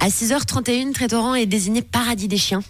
À 6h31, Trétoran est désigné paradis des chiens.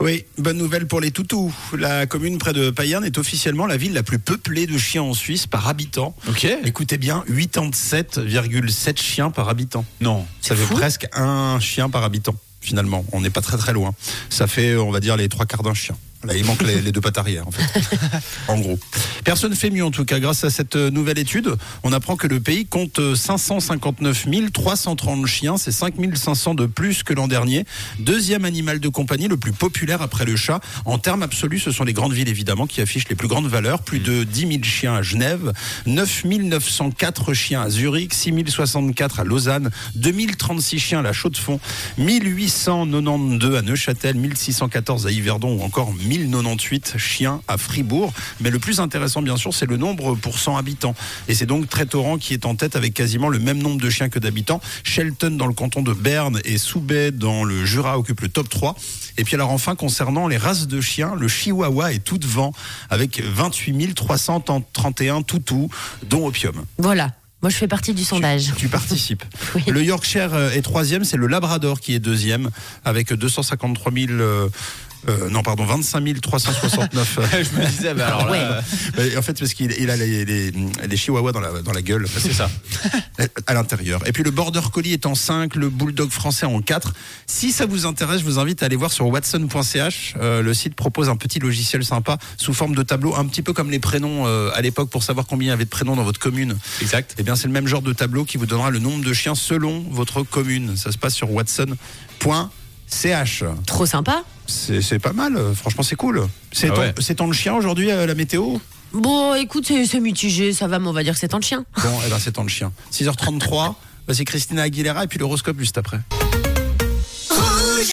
Oui, bonne nouvelle pour les toutous. La commune près de Payerne est officiellement la ville la plus peuplée de chiens en Suisse par habitant. Ok. Écoutez bien, 87,7 chiens par habitant. Non. Ça fait presque un chien par habitant, finalement. On n'est pas très très loin. Ça fait, on va dire, les trois quarts d'un chien. Là, il manque les, les deux pattes arrière, en fait. en gros. Personne fait mieux, en tout cas. Grâce à cette euh, nouvelle étude, on apprend que le pays compte euh, 559 330 chiens. C'est 5 500 de plus que l'an dernier. Deuxième animal de compagnie le plus populaire après le chat. En termes absolus, ce sont les grandes villes, évidemment, qui affichent les plus grandes valeurs. Plus de 10 000 chiens à Genève, 9 904 chiens à Zurich, 6 064 à Lausanne, 2036 chiens à la Chaux-de-Fonds, 1892 à Neuchâtel, 1614 à Yverdon ou encore 1098 chiens à Fribourg. Mais le plus intéressant, bien sûr, c'est le nombre pour 100 habitants. Et c'est donc Trétoran qui est en tête avec quasiment le même nombre de chiens que d'habitants. Shelton dans le canton de Berne et Soubet dans le Jura occupe le top 3. Et puis alors enfin, concernant les races de chiens, le Chihuahua est tout devant avec 28 331 toutous, dont Opium. Voilà. Moi, je fais partie du sondage. Tu participes. Oui. Le Yorkshire est troisième, c'est le Labrador qui est deuxième avec 253 000. Euh, non, pardon, 25 369. Je me disais, bah alors là, Euh, en fait, parce qu'il il a les, les, les chihuahuas dans la, dans la gueule. C'est ça. à l'intérieur. Et puis le Border Collie est en 5, le Bulldog français en 4. Si ça vous intéresse, je vous invite à aller voir sur watson.ch. Euh, le site propose un petit logiciel sympa sous forme de tableau, un petit peu comme les prénoms euh, à l'époque pour savoir combien il y avait de prénoms dans votre commune. exact. Eh bien, c'est le même genre de tableau qui vous donnera le nombre de chiens selon votre commune. Ça se passe sur watson.ch. Trop sympa. C'est c'est pas mal, franchement, c'est cool. C'est Ah ton, ouais. c'est ton chien aujourd'hui, euh, la météo? Bon, écoute, c'est c'est mitigé, ça va, mais on va dire que c'est tant de chien. Bon, eh ben, c'est ton chien. 6h33, bah, c'est Christina Aguilera et puis l'horoscope juste après.